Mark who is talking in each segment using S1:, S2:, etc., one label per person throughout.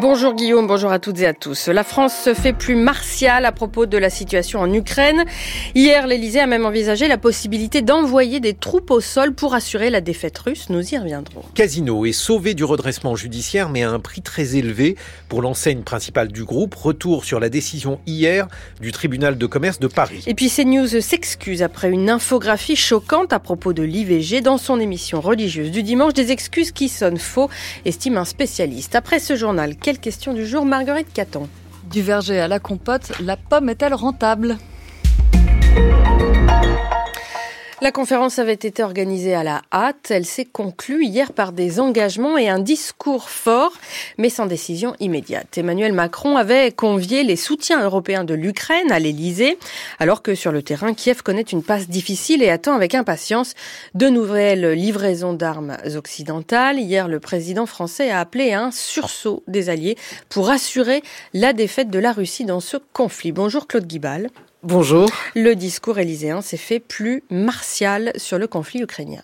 S1: Bonjour Guillaume, bonjour à toutes et à tous. La France se fait plus martiale à propos de la situation en Ukraine. Hier, l'Elysée a même envisagé la possibilité d'envoyer des troupes au sol pour assurer la défaite russe. Nous y reviendrons.
S2: Casino est sauvé du redressement judiciaire, mais à un prix très élevé pour l'enseigne principale du groupe. Retour sur la décision hier du tribunal de commerce de Paris.
S1: Et puis CNews s'excuse après une infographie choquante à propos de l'IVG dans son émission religieuse du dimanche. Des excuses qui sonnent faux, estime un spécialiste. Après ce journal, question du jour, Marguerite Caton
S3: Du verger à la compote, la pomme est-elle rentable?
S1: La conférence avait été organisée à la hâte. Elle s'est conclue hier par des engagements et un discours fort, mais sans décision immédiate. Emmanuel Macron avait convié les soutiens européens de l'Ukraine à l'Elysée, alors que sur le terrain, Kiev connaît une passe difficile et attend avec impatience de nouvelles livraisons d'armes occidentales. Hier, le président français a appelé à un sursaut des alliés pour assurer la défaite de la Russie dans ce conflit. Bonjour Claude Guibal.
S4: Bonjour.
S1: Le discours élyséen s'est fait plus martial sur le conflit ukrainien.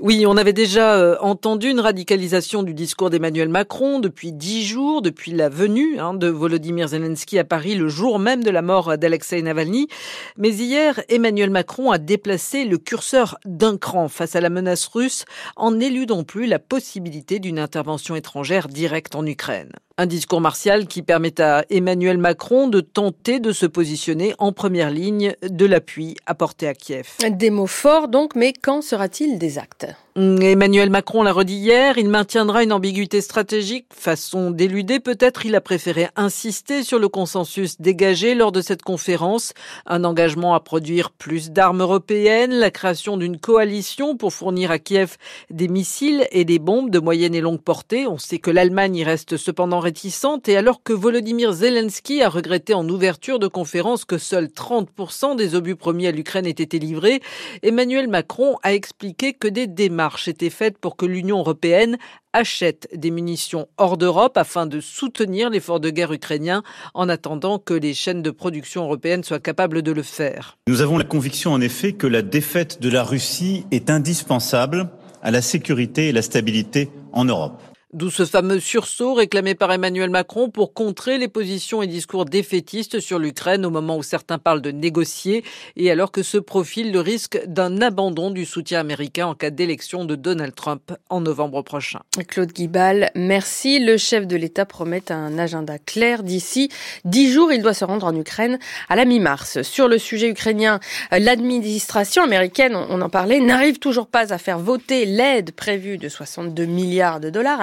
S4: Oui, on avait déjà euh, entendu une radicalisation du discours d'Emmanuel Macron depuis dix jours, depuis la venue hein, de Volodymyr Zelensky à Paris le jour même de la mort d'Alexei Navalny. Mais hier, Emmanuel Macron a déplacé le curseur d'un cran face à la menace russe en éludant plus la possibilité d'une intervention étrangère directe en Ukraine. Un discours martial qui permet à Emmanuel Macron de tenter de se positionner en première ligne de l'appui apporté à Kiev.
S1: Des mots forts donc, mais quand sera-t-il des des
S4: actes. Emmanuel Macron l'a redit hier, il maintiendra une ambiguïté stratégique, façon d'éluder peut-être, il a préféré insister sur le consensus dégagé lors de cette conférence, un engagement à produire plus d'armes européennes, la création d'une coalition pour fournir à Kiev des missiles et des bombes de moyenne et longue portée. On sait que l'Allemagne y reste cependant réticente. Et alors que Volodymyr Zelensky a regretté en ouverture de conférence que seuls 30% des obus promis à l'Ukraine aient été livrés, Emmanuel Macron a expliqué que des démarches démarche était faite pour que l'Union européenne achète des munitions hors d'Europe afin de soutenir l'effort de guerre ukrainien en attendant que les chaînes de production européennes soient capables de le faire.
S5: Nous avons la conviction en effet que la défaite de la Russie est indispensable à la sécurité et la stabilité en Europe.
S4: D'où ce fameux sursaut réclamé par Emmanuel Macron pour contrer les positions et discours défaitistes sur l'Ukraine au moment où certains parlent de négocier et alors que se profile le risque d'un abandon du soutien américain en cas d'élection de Donald Trump en novembre prochain.
S1: Claude Guibal, merci. Le chef de l'État promet un agenda clair d'ici dix jours. Il doit se rendre en Ukraine à la mi-mars. Sur le sujet ukrainien, l'administration américaine, on en parlait, n'arrive toujours pas à faire voter l'aide prévue de 62 milliards de dollars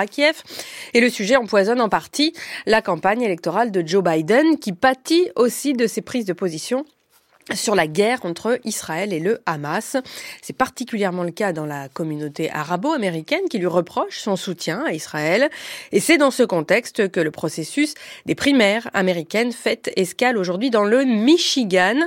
S1: Et le sujet empoisonne en partie la campagne électorale de Joe Biden, qui pâtit aussi de ses prises de position sur la guerre entre Israël et le Hamas. C'est particulièrement le cas dans la communauté arabo-américaine qui lui reproche son soutien à Israël. Et c'est dans ce contexte que le processus des primaires américaines fait escale aujourd'hui dans le Michigan.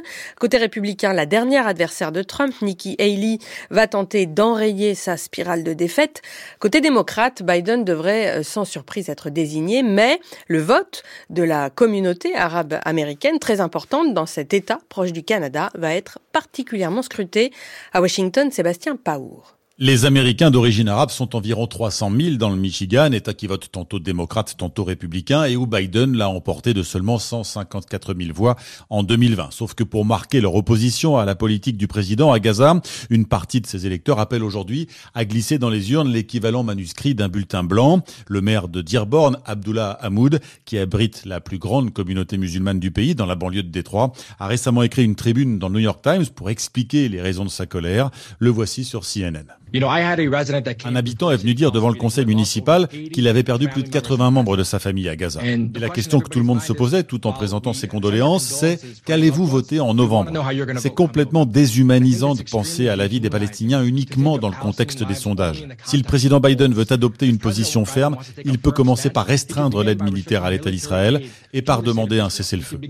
S1: Côté républicain, la dernière adversaire de Trump, Nikki Haley, va tenter d'enrayer sa spirale de défaite. Côté démocrate, Biden devrait euh, sans surprise être désigné, mais le vote de la communauté arabe américaine, très importante dans cet État proche du Canada va être particulièrement scruté. À Washington, Sébastien Paour.
S6: Les Américains d'origine arabe sont environ 300 000 dans le Michigan, État qui vote tantôt démocrate, tantôt républicain, et où Biden l'a emporté de seulement 154 000 voix en 2020. Sauf que pour marquer leur opposition à la politique du président à Gaza, une partie de ses électeurs appelle aujourd'hui à glisser dans les urnes l'équivalent manuscrit d'un bulletin blanc. Le maire de Dearborn, Abdullah Hamoud, qui abrite la plus grande communauté musulmane du pays, dans la banlieue de Détroit, a récemment écrit une tribune dans le New York Times pour expliquer les raisons de sa colère. Le voici sur CNN. Un habitant est venu dire devant le conseil municipal qu'il avait perdu plus de 80 membres de sa famille à Gaza. Et la question que tout le monde se posait, tout en présentant ses condoléances, c'est qu'allez-vous voter en novembre? C'est complètement déshumanisant de penser à la vie des Palestiniens uniquement dans le contexte des sondages. Si le président Biden veut adopter une position ferme, il peut commencer par restreindre l'aide militaire à l'État d'Israël et par demander un cessez-le-feu.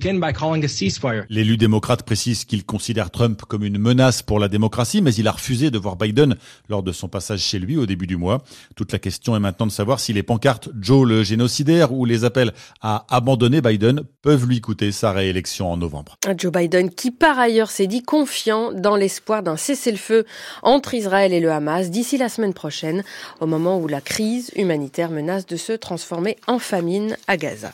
S6: L'élu démocrate précise qu'il considère Trump comme une menace pour la démocratie, mais il a refusé de voir Biden lors de son passage chez lui au début du mois. Toute la question est maintenant de savoir si les pancartes Joe le génocidaire ou les appels à abandonner Biden peuvent lui coûter sa réélection en novembre.
S1: Joe Biden qui par ailleurs s'est dit confiant dans l'espoir d'un cessez-le-feu entre Israël et le Hamas d'ici la semaine prochaine, au moment où la crise humanitaire menace de se transformer en famine à Gaza.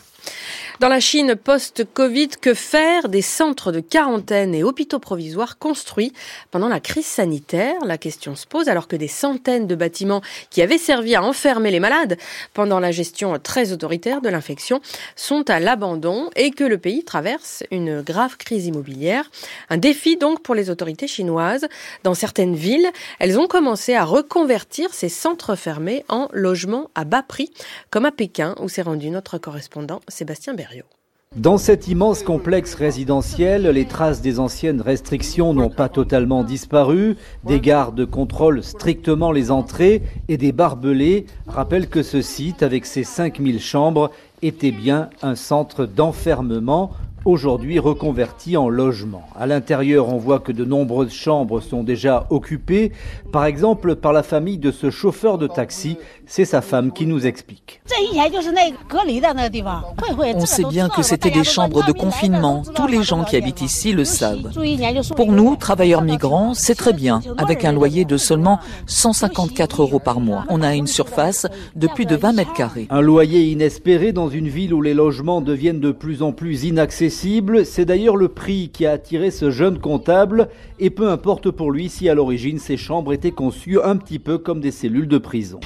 S1: Dans la Chine post-Covid, que faire des centres de quarantaine et hôpitaux provisoires construits pendant la crise sanitaire? La question se pose alors que des centaines de bâtiments qui avaient servi à enfermer les malades pendant la gestion très autoritaire de l'infection sont à l'abandon et que le pays traverse une grave crise immobilière. Un défi donc pour les autorités chinoises. Dans certaines villes, elles ont commencé à reconvertir ces centres fermés en logements à bas prix, comme à Pékin où s'est rendu notre correspondant Sébastien
S7: Dans cet immense complexe résidentiel, les traces des anciennes restrictions n'ont pas totalement disparu. Des gardes contrôlent strictement les entrées et des barbelés rappellent que ce site, avec ses 5000 chambres, était bien un centre d'enfermement aujourd'hui reconverti en logement. À l'intérieur, on voit que de nombreuses chambres sont déjà occupées, par exemple par la famille de ce chauffeur de taxi. C'est sa femme qui nous explique.
S8: On sait bien que c'était des chambres de confinement. Tous les gens qui habitent ici le savent. Pour nous, travailleurs migrants, c'est très bien, avec un loyer de seulement 154 euros par mois. On a une surface de plus de 20 mètres carrés.
S7: Un loyer inespéré dans une ville où les logements deviennent de plus en plus inaccessibles c'est d'ailleurs le prix qui a attiré ce jeune comptable, et peu importe pour lui si à l'origine ces chambres étaient conçues un petit peu comme des cellules de prison.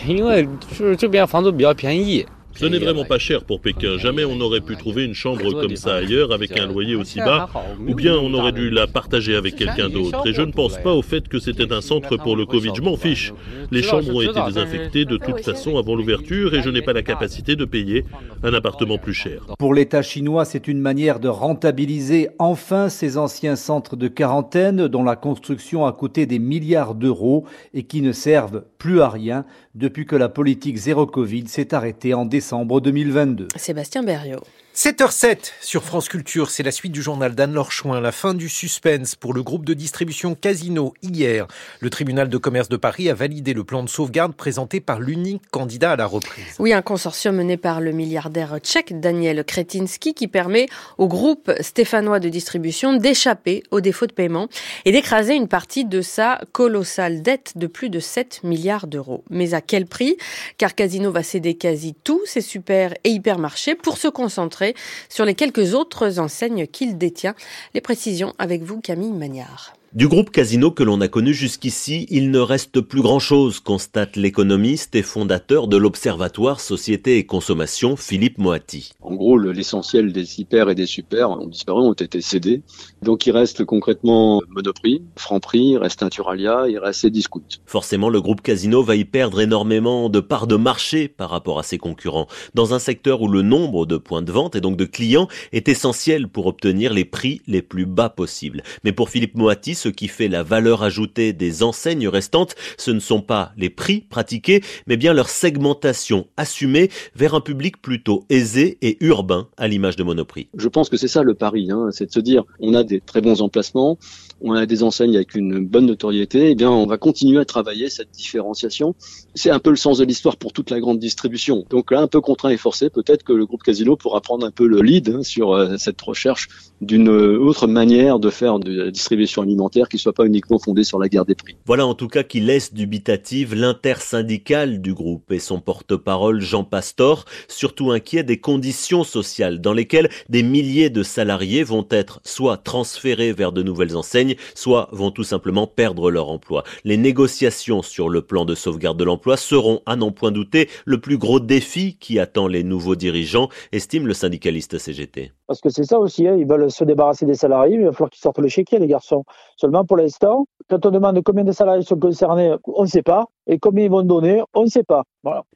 S9: Ce n'est vraiment pas cher pour Pékin. Jamais on n'aurait pu trouver une chambre comme ça ailleurs avec un loyer aussi bas, ou bien on aurait dû la partager avec quelqu'un d'autre. Et je ne pense pas au fait que c'était un centre pour le Covid. Je m'en fiche. Les chambres ont été désinfectées de toute façon avant l'ouverture et je n'ai pas la capacité de payer un appartement plus cher.
S7: Pour l'État chinois, c'est une manière de rentabiliser enfin ces anciens centres de quarantaine dont la construction a coûté des milliards d'euros et qui ne servent plus à rien depuis que la politique zéro Covid s'est arrêtée en décembre 2022.
S1: Sébastien Berriot.
S2: 7h07 sur France Culture, c'est la suite du journal d'Anne-Laure Chouin, la fin du suspense pour le groupe de distribution Casino. Hier, le tribunal de commerce de Paris a validé le plan de sauvegarde présenté par l'unique candidat à la reprise.
S1: Oui, un consortium mené par le milliardaire tchèque Daniel Kretinsky qui permet au groupe stéphanois de distribution d'échapper aux défauts de paiement et d'écraser une partie de sa colossale dette de plus de 7 milliards d'euros. Mais à quel prix? Car Casino va céder quasi tous ses super et hypermarchés pour se concentrer sur les quelques autres enseignes qu'il détient. Les précisions avec vous, Camille Magnard.
S10: Du groupe Casino que l'on a connu jusqu'ici, il ne reste plus grand-chose, constate l'économiste et fondateur de l'Observatoire Société et Consommation, Philippe Moati.
S11: En gros, l'essentiel des hyper et des super ont disparu, ont été cédés. Donc il reste concrètement Monoprix, Franprix, il reste Naturalia, il reste Discount.
S10: Forcément, le groupe Casino va y perdre énormément de parts de marché par rapport à ses concurrents, dans un secteur où le nombre de points de vente et donc de clients est essentiel pour obtenir les prix les plus bas possibles. Mais pour Philippe Moati, ce qui fait la valeur ajoutée des enseignes restantes, ce ne sont pas les prix pratiqués, mais bien leur segmentation assumée vers un public plutôt aisé et urbain, à l'image de Monoprix.
S11: Je pense que c'est ça le pari, hein, c'est de se dire, on a des très bons emplacements, on a des enseignes avec une bonne notoriété, eh bien on va continuer à travailler cette différenciation. C'est un peu le sens de l'histoire pour toute la grande distribution. Donc là, un peu contraint et forcé, peut-être que le groupe Casino pourra prendre un peu le lead hein, sur euh, cette recherche d'une autre manière de faire de la distribution alimentaire qui soit pas uniquement fondée sur la guerre des prix.
S10: Voilà en tout cas qui laisse dubitative l'intersyndicale du groupe et son porte-parole Jean Pastor, surtout inquiet des conditions sociales dans lesquelles des milliers de salariés vont être soit transférés vers de nouvelles enseignes, soit vont tout simplement perdre leur emploi. Les négociations sur le plan de sauvegarde de l'emploi seront, à n'en point douter, le plus gros défi qui attend les nouveaux dirigeants, estime le syndicaliste CGT.
S12: Parce que c'est ça aussi, hein, ils veulent se débarrasser des salariés, mais il va falloir qu'ils sortent le chéquier, les garçons. Seulement pour l'instant, quand on demande combien de salariés sont concernés, on ne sait pas. Et combien ils vont donner, on ne sait pas.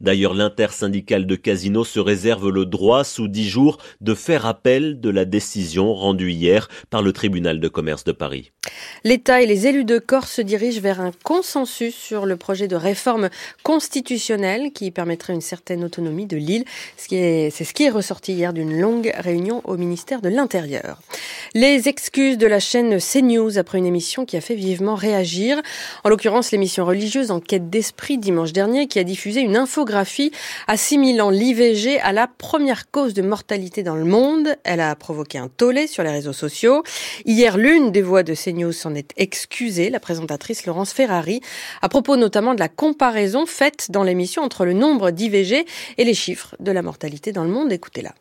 S10: D'ailleurs, l'intersyndicale de Casino se réserve le droit, sous dix jours, de faire appel de la décision rendue hier par le tribunal de commerce de Paris.
S1: L'État et les élus de Corse se dirigent vers un consensus sur le projet de réforme constitutionnelle qui permettrait une certaine autonomie de l'île. C'est ce qui est ressorti hier d'une longue réunion au ministère de l'Intérieur. Les excuses de la chaîne CNews après une émission qui a fait vivement réagir. En l'occurrence, l'émission religieuse En quête d'esprit dimanche dernier qui a diffusé une infographie assimilant l'IVG à la première cause de mortalité dans le monde. Elle a provoqué un tollé sur les réseaux sociaux. Hier, l'une des voix de CNews s'en est excusée, la présentatrice Laurence Ferrari, à propos notamment de la comparaison faite dans l'émission entre le nombre d'IVG et les chiffres de la mortalité dans le monde. Écoutez-la.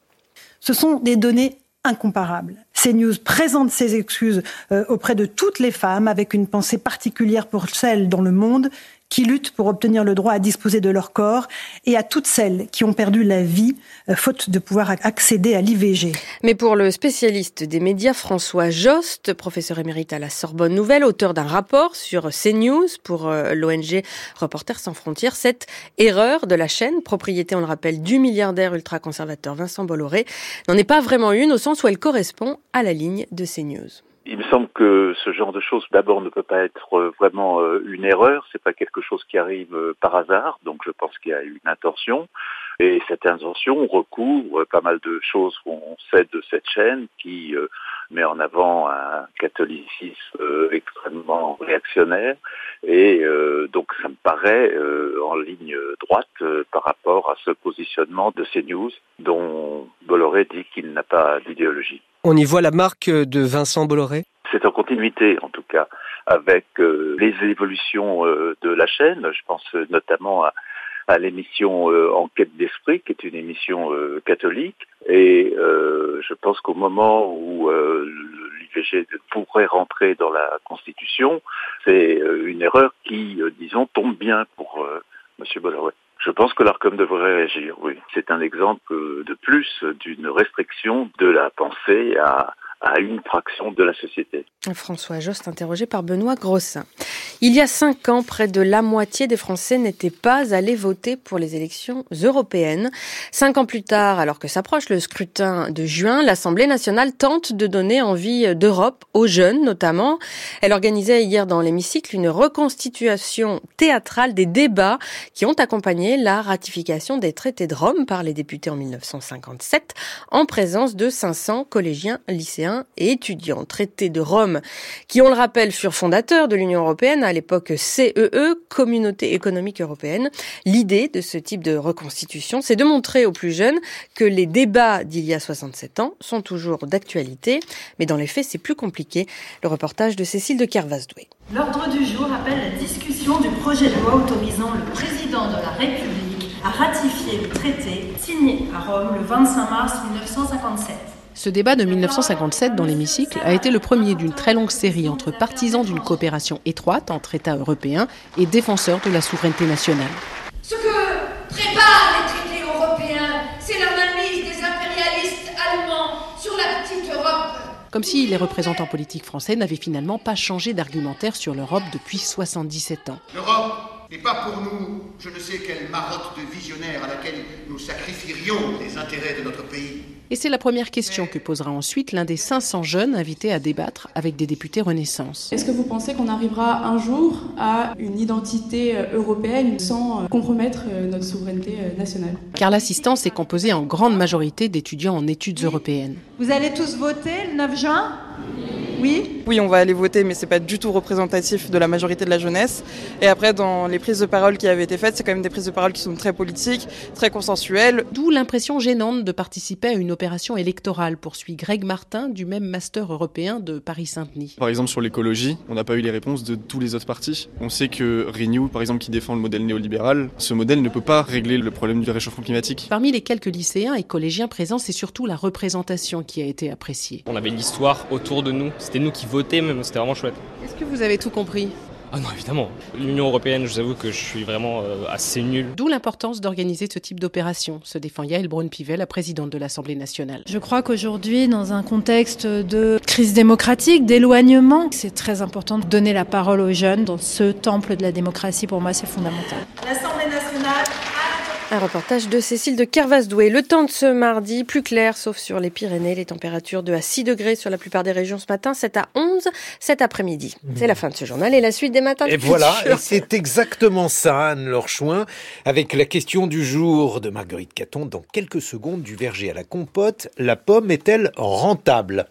S13: Ce sont des données incomparables. CNews présente ses excuses euh, auprès de toutes les femmes avec une pensée particulière pour celles dans le monde qui luttent pour obtenir le droit à disposer de leur corps et à toutes celles qui ont perdu la vie euh, faute de pouvoir accéder à l'IVG.
S1: Mais pour le spécialiste des médias François Jost, professeur émérite à la Sorbonne Nouvelle, auteur d'un rapport sur CNews pour euh, l'ONG Reporters sans frontières, cette erreur de la chaîne, propriété on le rappelle du milliardaire ultra-conservateur Vincent Bolloré, n'en est pas vraiment une au sens où elle correspond à la ligne de CNews.
S14: Il me semble que ce genre de choses, d'abord, ne peut pas être euh, vraiment euh, une erreur. C'est pas quelque chose qui arrive euh, par hasard. Donc, je pense qu'il y a une intention. Et cette intention recouvre pas mal de choses qu'on sait de cette chaîne qui met en avant un catholicisme extrêmement réactionnaire. Et donc, ça me paraît en ligne droite par rapport à ce positionnement de CNews dont Bolloré dit qu'il n'a pas d'idéologie.
S15: On y voit la marque de Vincent Bolloré?
S14: C'est en continuité, en tout cas, avec euh, les évolutions euh, de la chaîne. Je pense notamment à, l'émission euh, Enquête d'esprit, qui est une émission catholique. Et je pense qu'au moment où l'IVG pourrait rentrer dans la Constitution, c'est une erreur qui, disons, tombe bien pour M. Bolloré. Je pense que l'ARCOM devrait réagir, oui. C'est un exemple de plus d'une restriction de la pensée à, à une fraction de la société.
S1: François Jost, interrogé par Benoît Grossin. Il y a cinq ans, près de la moitié des Français n'étaient pas allés voter pour les élections européennes. Cinq ans plus tard, alors que s'approche le scrutin de juin, l'Assemblée nationale tente de donner envie d'Europe aux jeunes, notamment. Elle organisait hier dans l'hémicycle une reconstitution théâtrale des débats qui ont accompagné la ratification des traités de Rome par les députés en 1957, en présence de 500 collégiens, lycéens et étudiants. Traités de Rome, qui, on le rappelle, furent fondateurs de l'Union européenne à l'époque CEE, e, Communauté économique européenne. L'idée de ce type de reconstitution, c'est de montrer aux plus jeunes que les débats d'il y a 67 ans sont toujours d'actualité, mais dans les faits, c'est plus compliqué. Le reportage de Cécile de Kervasdoué.
S16: L'ordre du jour appelle la discussion du projet de loi autorisant le président de la République à ratifier le traité signé à Rome le 25 mars 1957.
S17: Ce débat de 1957 dans l'hémicycle a été le premier d'une très longue série entre partisans d'une coopération étroite entre États européens et défenseurs de la souveraineté nationale.
S18: Ce que préparent les traités européens, c'est la mainmise des impérialistes allemands sur la petite Europe.
S17: Comme si les représentants politiques français n'avaient finalement pas changé d'argumentaire sur l'Europe depuis 77 ans.
S19: L'Europe n'est pas pour nous je ne sais quelle marotte de visionnaire à laquelle nous sacrifierions les intérêts de notre pays.
S17: Et c'est la première question que posera ensuite l'un des 500 jeunes invités à débattre avec des députés Renaissance.
S20: Est-ce que vous pensez qu'on arrivera un jour à une identité euh, européenne sans euh, compromettre euh, notre souveraineté nationale?
S17: Car l'assistance est composée en grande majorité d'étudiants en études européennes.
S16: Vous allez tous voter le 9 juin? Oui
S21: Oui, on va aller voter, mais c'est pas du tout représentatif de la majorité de la jeunesse. Et après, dans les prises de parole qui avaient été faites, c'est quand même des prises de parole qui sont très politiques, très consensuelles.
S17: D'où l'impression gênante de participer à une opération électorale, poursuit Greg Martin du même master européen de Paris-Saint-Denis.
S22: Par exemple, sur l'écologie, on n'a pas eu les réponses de tous les autres partis. On sait que Renew, par exemple, qui défend le modèle néolibéral, ce modèle ne peut pas régler le problème du réchauffement climatique.
S17: Parmi les quelques lycéens et collégiens présents, c'est surtout la représentation qui a été appréciée.
S23: On avait l'histoire autour de nous c'était nous qui votions, mais c'était vraiment chouette.
S17: Est-ce que vous avez tout compris
S24: Ah non, évidemment. L'Union européenne, je vous avoue que je suis vraiment euh, assez nul.
S17: D'où l'importance d'organiser ce type d'opération, se défend Yael Braun-Pivet, la présidente de l'Assemblée nationale.
S25: Je crois qu'aujourd'hui, dans un contexte de crise démocratique, d'éloignement, c'est très important de donner la parole aux jeunes dans ce temple de la démocratie. Pour moi, c'est fondamental.
S16: L'Assemblée nationale
S1: un reportage de Cécile de Kervasdoué. Le temps de ce mardi, plus clair, sauf sur les Pyrénées. Les températures de à 6 degrés sur la plupart des régions ce matin, 7 à 11 cet après-midi. C'est la fin de ce journal et la suite des matins.
S2: Et voilà, et c'est exactement ça, Anne-Laure Chouin, avec la question du jour de Marguerite Caton. Dans quelques secondes, du verger à la compote, la pomme est-elle rentable?